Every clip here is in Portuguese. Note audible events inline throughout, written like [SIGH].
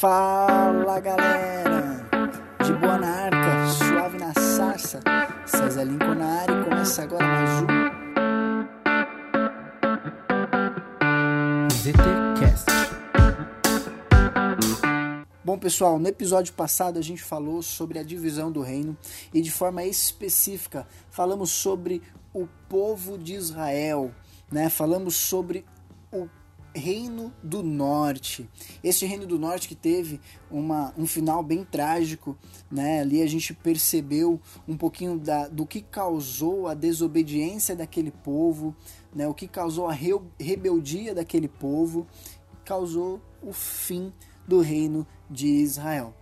Fala galera, de boa na arca, suave na sarça, César Lincoln na área e começa agora mais um ZTCast. Bom pessoal, no episódio passado a gente falou sobre a divisão do reino e de forma específica falamos sobre o povo de Israel, né? Falamos sobre o Reino do Norte. Este Reino do Norte que teve uma, um final bem trágico, né? Ali a gente percebeu um pouquinho da, do que causou a desobediência daquele povo, né? O que causou a re, rebeldia daquele povo, causou o fim do Reino de Israel.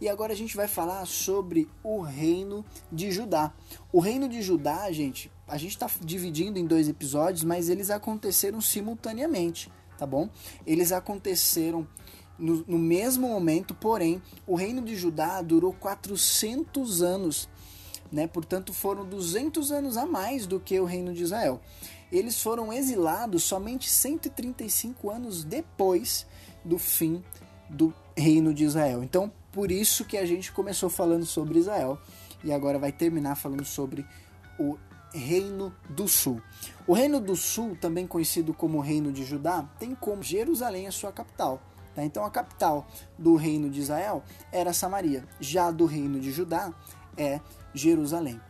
E agora a gente vai falar sobre o reino de Judá. O reino de Judá, gente, a gente está dividindo em dois episódios, mas eles aconteceram simultaneamente tá bom? Eles aconteceram no, no, mesmo momento, porém, o reino de Judá durou 400 anos, né? Portanto, foram 200 anos a mais do que o reino de Israel. Eles foram exilados somente 135 anos depois do fim do reino de Israel. Então, por isso que a gente começou falando sobre Israel e agora vai terminar falando sobre o Reino do Sul. O Reino do Sul, também conhecido como Reino de Judá, tem como Jerusalém a sua capital. Tá? Então a capital do Reino de Israel era Samaria, já do Reino de Judá é Jerusalém.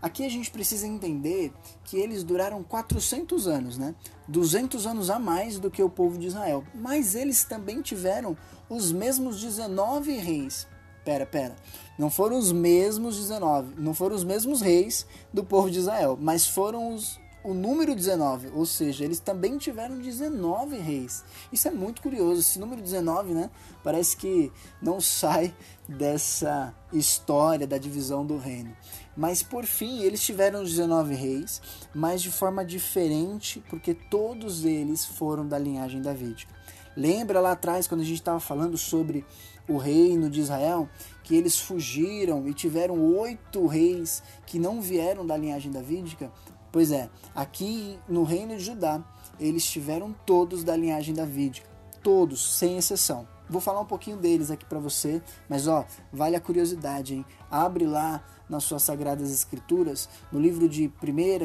Aqui a gente precisa entender que eles duraram 400 anos, né? 200 anos a mais do que o povo de Israel. Mas eles também tiveram os mesmos 19 reis. Pera, pera. Não foram os mesmos 19, não foram os mesmos reis do povo de Israel, mas foram os, o número 19, ou seja, eles também tiveram 19 reis. Isso é muito curioso, esse número 19, né? Parece que não [LAUGHS] sai dessa história da divisão do reino. Mas por fim, eles tiveram 19 reis, mas de forma diferente, porque todos eles foram da linhagem davídica. Lembra lá atrás, quando a gente estava falando sobre o reino de Israel, que eles fugiram e tiveram oito reis que não vieram da linhagem davídica? Pois é, aqui no reino de Judá, eles tiveram todos da linhagem davídica, todos, sem exceção. Vou falar um pouquinho deles aqui para você, mas ó, vale a curiosidade, hein? Abre lá nas suas sagradas escrituras, no livro de primeira,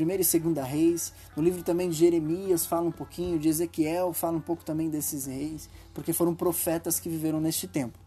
primeira e segunda reis, no livro também de Jeremias fala um pouquinho, de Ezequiel fala um pouco também desses reis, porque foram profetas que viveram neste tempo.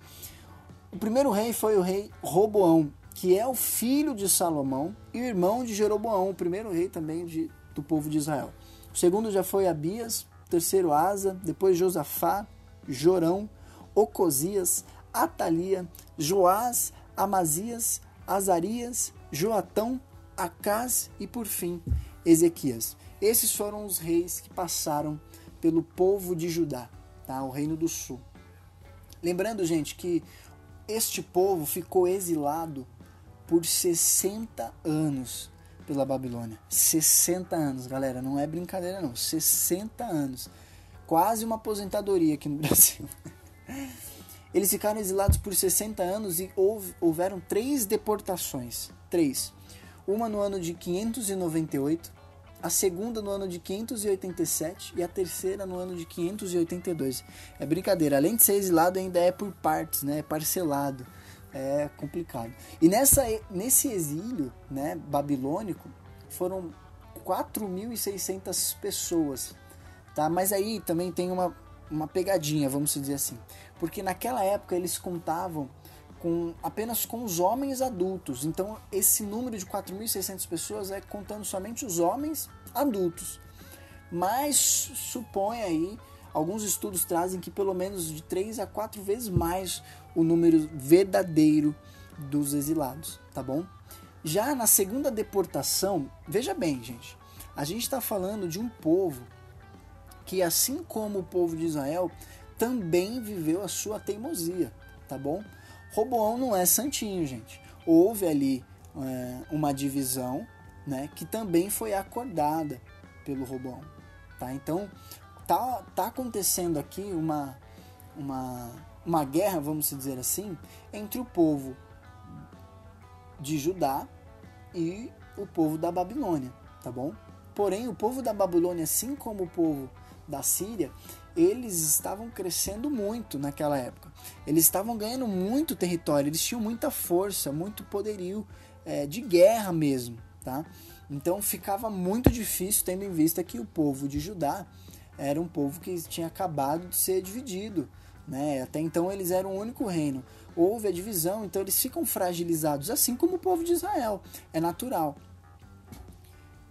O primeiro rei foi o rei Roboão, que é o filho de Salomão e irmão de Jeroboão, o primeiro rei também de, do povo de Israel. O segundo já foi Abias, o terceiro Asa, depois Josafá, Jorão, Ocosias, Atalia, Joás, Amazias, Azarias, Joatão, Acás e por fim Ezequias. Esses foram os reis que passaram pelo povo de Judá, tá? o reino do sul. Lembrando, gente, que este povo ficou exilado por 60 anos pela Babilônia. 60 anos, galera, não é brincadeira não. 60 anos. Quase uma aposentadoria aqui no [LAUGHS] Brasil. Eles ficaram exilados por 60 anos e houveram três deportações. Três. Uma no ano de 598, a segunda no ano de 587 e a terceira no ano de 582. É brincadeira, além de ser exilado, ainda é por partes, né? É parcelado. É complicado. E nessa, nesse exílio né, babilônico foram 4.600 pessoas. Tá? Mas aí também tem uma, uma pegadinha, vamos dizer assim. Porque naquela época eles contavam com apenas com os homens adultos. Então, esse número de 4.600 pessoas é contando somente os homens adultos. Mas supõe aí, alguns estudos trazem que pelo menos de 3 a 4 vezes mais o número verdadeiro dos exilados, tá bom? Já na segunda deportação, veja bem, gente, a gente está falando de um povo que, assim como o povo de Israel, também viveu a sua teimosia, tá bom? Roboão não é santinho, gente. Houve ali é, uma divisão, né, que também foi acordada pelo Roboão, tá? Então tá, tá acontecendo aqui uma, uma, uma guerra, vamos dizer assim, entre o povo de Judá e o povo da Babilônia, tá bom? Porém, o povo da Babilônia, assim como o povo da Síria, eles estavam crescendo muito naquela época. Eles estavam ganhando muito território, eles tinham muita força, muito poderio é, de guerra mesmo, tá? Então ficava muito difícil, tendo em vista que o povo de Judá era um povo que tinha acabado de ser dividido, né? Até então eles eram um único reino. Houve a divisão, então eles ficam fragilizados, assim como o povo de Israel. É natural.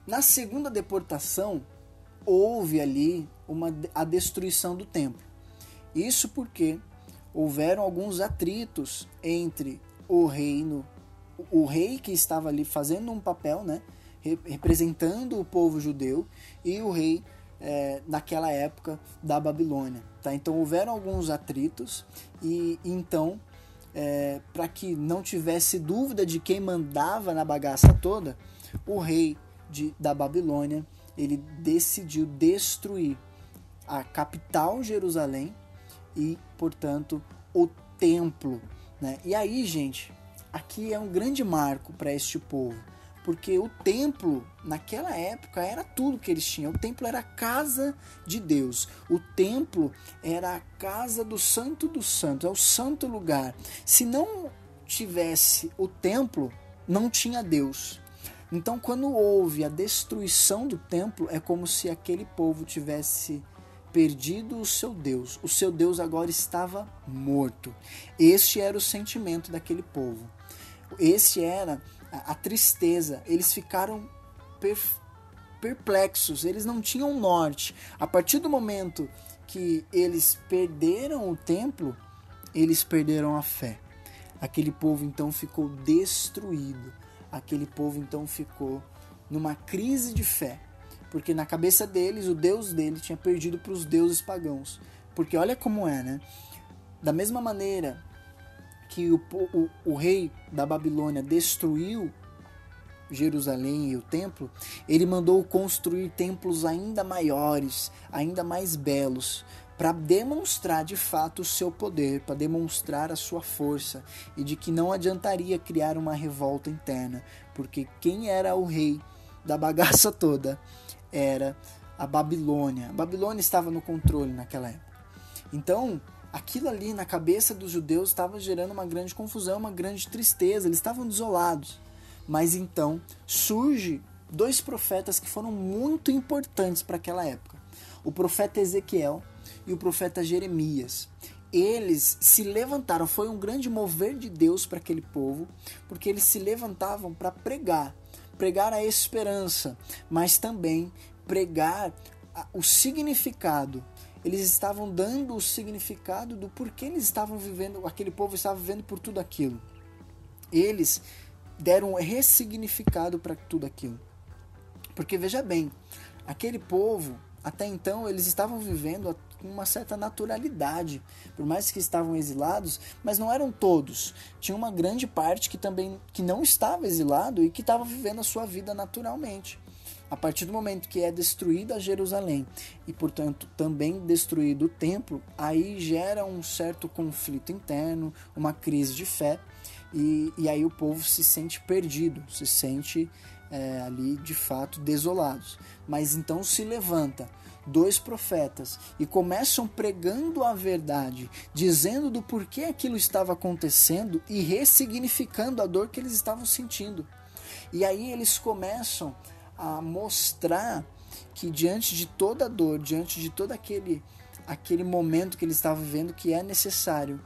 Na segunda deportação, houve ali uma, a destruição do templo. Isso porque houveram alguns atritos entre o reino, o rei que estava ali fazendo um papel, né, representando o povo judeu, e o rei é, naquela época da Babilônia. Tá? Então houveram alguns atritos e então é, para que não tivesse dúvida de quem mandava na bagaça toda, o rei de, da Babilônia ele decidiu destruir a capital Jerusalém e, portanto, o templo. Né? E aí, gente, aqui é um grande marco para este povo, porque o templo, naquela época, era tudo que eles tinham. O templo era a casa de Deus, o templo era a casa do Santo dos Santos, é o santo lugar. Se não tivesse o templo, não tinha Deus. Então, quando houve a destruição do templo, é como se aquele povo tivesse perdido o seu Deus. O seu Deus agora estava morto. Este era o sentimento daquele povo. Esse era a, a tristeza. Eles ficaram perplexos, eles não tinham norte. A partir do momento que eles perderam o templo, eles perderam a fé. Aquele povo então ficou destruído aquele povo então ficou numa crise de fé, porque na cabeça deles o Deus dele tinha perdido para os deuses pagãos. Porque olha como é, né? Da mesma maneira que o, o, o rei da Babilônia destruiu Jerusalém e o templo, ele mandou construir templos ainda maiores, ainda mais belos, para demonstrar de fato o seu poder, para demonstrar a sua força e de que não adiantaria criar uma revolta interna, porque quem era o rei da bagaça [LAUGHS] toda era a Babilônia. A Babilônia estava no controle naquela época. Então, aquilo ali na cabeça dos judeus estava gerando uma grande confusão, uma grande tristeza, eles estavam desolados. Mas então surge dois profetas que foram muito importantes para aquela época. O profeta Ezequiel e o profeta Jeremias. Eles se levantaram, foi um grande mover de Deus para aquele povo, porque eles se levantavam para pregar, pregar a esperança, mas também pregar o significado. Eles estavam dando o significado do porquê eles estavam vivendo, aquele povo estava vivendo por tudo aquilo. Eles deram um ressignificado para tudo aquilo. Porque veja bem, aquele povo até então eles estavam vivendo com uma certa naturalidade, por mais que estavam exilados, mas não eram todos. Tinha uma grande parte que também que não estava exilado e que estava vivendo a sua vida naturalmente. A partir do momento que é destruída Jerusalém e, portanto, também destruído o templo, aí gera um certo conflito interno, uma crise de fé, e, e aí o povo se sente perdido, se sente é, ali de fato desolados. Mas então se levanta dois profetas e começam pregando a verdade, dizendo do porquê aquilo estava acontecendo e ressignificando a dor que eles estavam sentindo. E aí eles começam a mostrar que diante de toda dor, diante de todo aquele aquele momento que eles estavam vivendo, que é necessário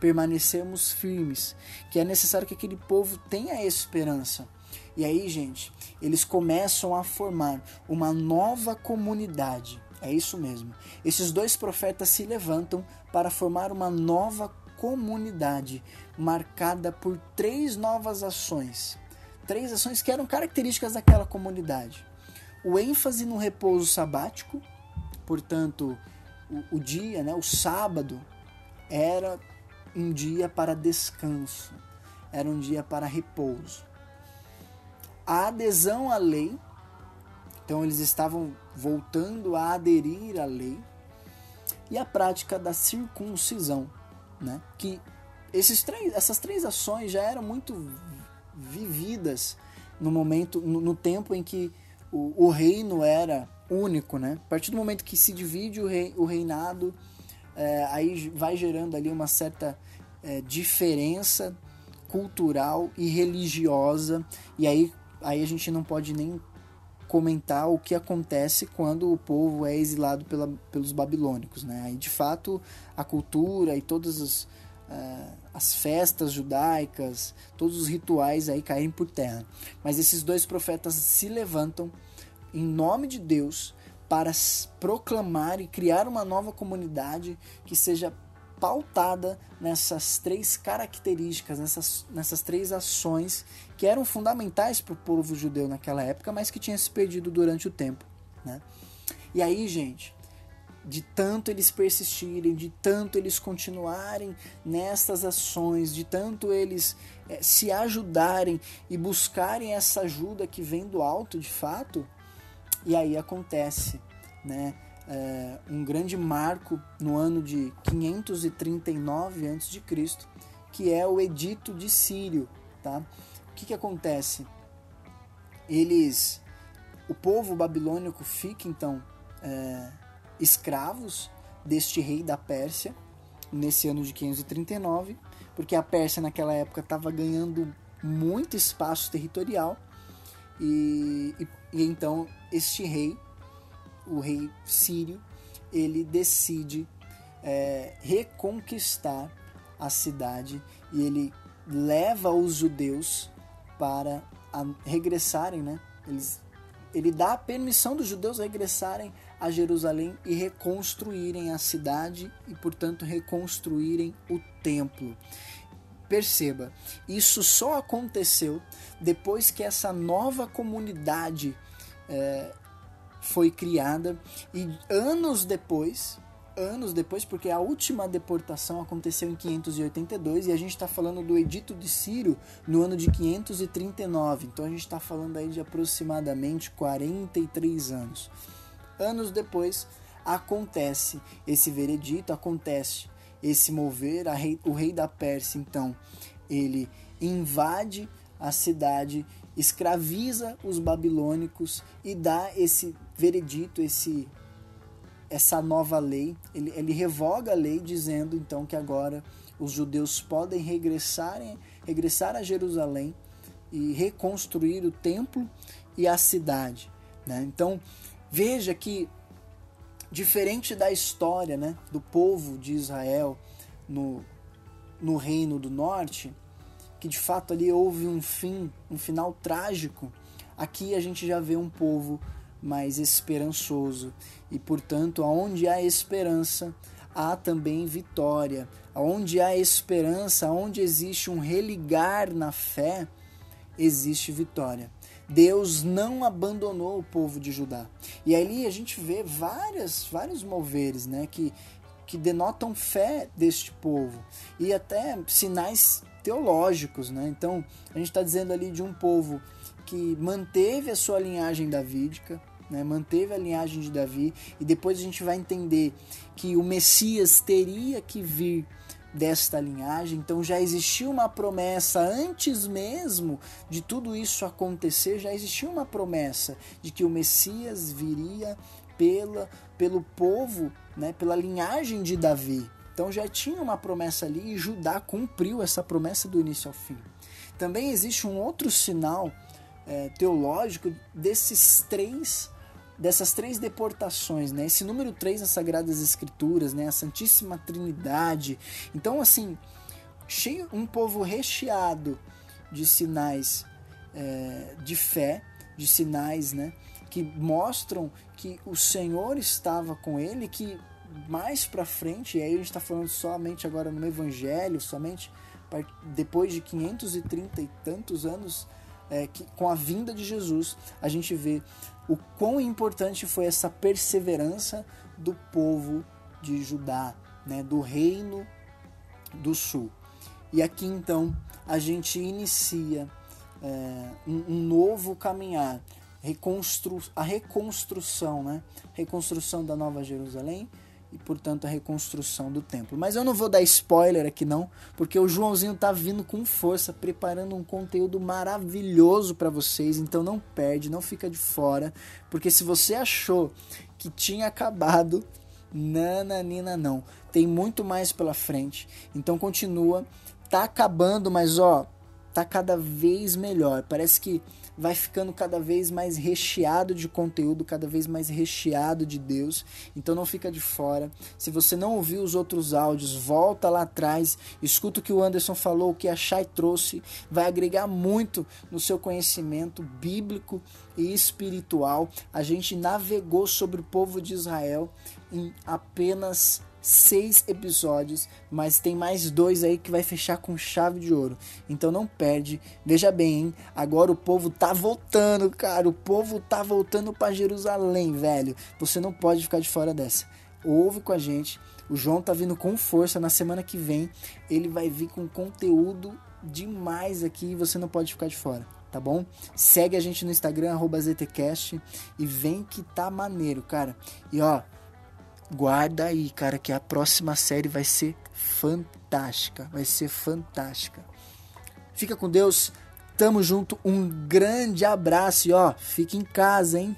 permanecermos firmes, que é necessário que aquele povo tenha esperança. E aí, gente, eles começam a formar uma nova comunidade. É isso mesmo. Esses dois profetas se levantam para formar uma nova comunidade, marcada por três novas ações. Três ações que eram características daquela comunidade. O ênfase no repouso sabático, portanto, o, o dia, né, o sábado, era um dia para descanso, era um dia para repouso a adesão à lei. Então eles estavam voltando a aderir à lei e a prática da circuncisão, né? Que esses três, essas três ações já eram muito vividas no momento, no, no tempo em que o, o reino era único, né? A partir do momento que se divide o, rei, o reinado, é, aí vai gerando ali uma certa é, diferença cultural e religiosa, e aí, aí a gente não pode nem comentar o que acontece quando o povo é exilado pela, pelos babilônicos. Né? Aí, de fato, a cultura e todas as, uh, as festas judaicas, todos os rituais aí caem por terra. Mas esses dois profetas se levantam em nome de Deus para proclamar e criar uma nova comunidade que seja pautada nessas três características, nessas, nessas três ações que eram fundamentais para o povo judeu naquela época, mas que tinha se perdido durante o tempo. Né? E aí, gente, de tanto eles persistirem, de tanto eles continuarem nessas ações, de tanto eles é, se ajudarem e buscarem essa ajuda que vem do alto de fato, e aí acontece, né? É, um grande marco no ano de 539 a.C., que é o Edito de Sírio. Tá? O que, que acontece? Eles, o povo babilônico fica então é, escravos deste rei da Pérsia nesse ano de 539, porque a Pérsia naquela época estava ganhando muito espaço territorial e, e, e então este rei o rei sírio, ele decide é, reconquistar a cidade e ele leva os judeus para a, regressarem, né? Eles, ele dá a permissão dos judeus regressarem a Jerusalém e reconstruírem a cidade e, portanto, reconstruírem o templo. Perceba, isso só aconteceu depois que essa nova comunidade é, foi criada e anos depois, anos depois, porque a última deportação aconteceu em 582 e a gente está falando do Edito de Ciro no ano de 539, então a gente está falando aí de aproximadamente 43 anos. Anos depois acontece esse veredito, acontece esse mover, rei, o rei da Pérsia então ele invade a cidade escraviza os babilônicos e dá esse veredito, esse essa nova lei. Ele, ele revoga a lei dizendo então que agora os judeus podem regressar, regressar a Jerusalém e reconstruir o templo e a cidade. Né? Então veja que diferente da história né, do povo de Israel no, no reino do norte, que de fato ali houve um fim, um final trágico, aqui a gente já vê um povo mais esperançoso e, portanto, aonde há esperança, há também vitória. Aonde há esperança, aonde existe um religar na fé, existe vitória. Deus não abandonou o povo de Judá. E ali a gente vê várias, vários moveres, né, que que denotam fé deste povo e até sinais teológicos, né? Então, a gente está dizendo ali de um povo que manteve a sua linhagem davídica, né? manteve a linhagem de Davi, e depois a gente vai entender que o Messias teria que vir desta linhagem, então já existia uma promessa antes mesmo de tudo isso acontecer, já existia uma promessa de que o Messias viria pela, pelo povo, né, pela linhagem de Davi. Então já tinha uma promessa ali e Judá cumpriu essa promessa do início ao fim. Também existe um outro sinal é, teológico desses três dessas três deportações, né? Esse número três nas Sagradas Escrituras, né? A Santíssima Trindade. Então, assim, cheio, um povo recheado de sinais é, de fé, de sinais, né? Que mostram que o Senhor estava com ele, que mais para frente, e aí a gente está falando somente agora no Evangelho, somente depois de 530 e tantos anos, é, que, com a vinda de Jesus, a gente vê o quão importante foi essa perseverança do povo de Judá, né, do reino do sul. E aqui então a gente inicia é, um, um, novo caminhar, reconstru a reconstrução, né, reconstrução da Nova Jerusalém e, portanto, a reconstrução do templo. Mas eu não vou dar spoiler aqui não, porque o Joãozinho tá vindo com força, preparando um conteúdo maravilhoso para vocês, então não perde, não fica de fora, porque se você achou que tinha acabado, nananina não. Tem muito mais pela frente. Então continua, tá acabando, mas ó, tá cada vez melhor. Parece que vai ficando cada vez mais recheado de conteúdo, cada vez mais recheado de Deus. Então não fica de fora. Se você não ouviu os outros áudios, volta lá atrás, escuta o que o Anderson falou, o que a Chay trouxe, vai agregar muito no seu conhecimento bíblico e espiritual. A gente navegou sobre o povo de Israel em apenas seis episódios, mas tem mais dois aí que vai fechar com chave de ouro. Então não perde. Veja bem, hein? agora o povo tá voltando, cara. O povo tá voltando para Jerusalém, velho. Você não pode ficar de fora dessa. Ouve com a gente. O João tá vindo com força na semana que vem. Ele vai vir com conteúdo demais aqui e você não pode ficar de fora tá bom? Segue a gente no Instagram, ZTCast, e vem que tá maneiro, cara. E ó, guarda aí, cara, que a próxima série vai ser fantástica. Vai ser fantástica. Fica com Deus. Tamo junto. Um grande abraço e ó, fique em casa, hein?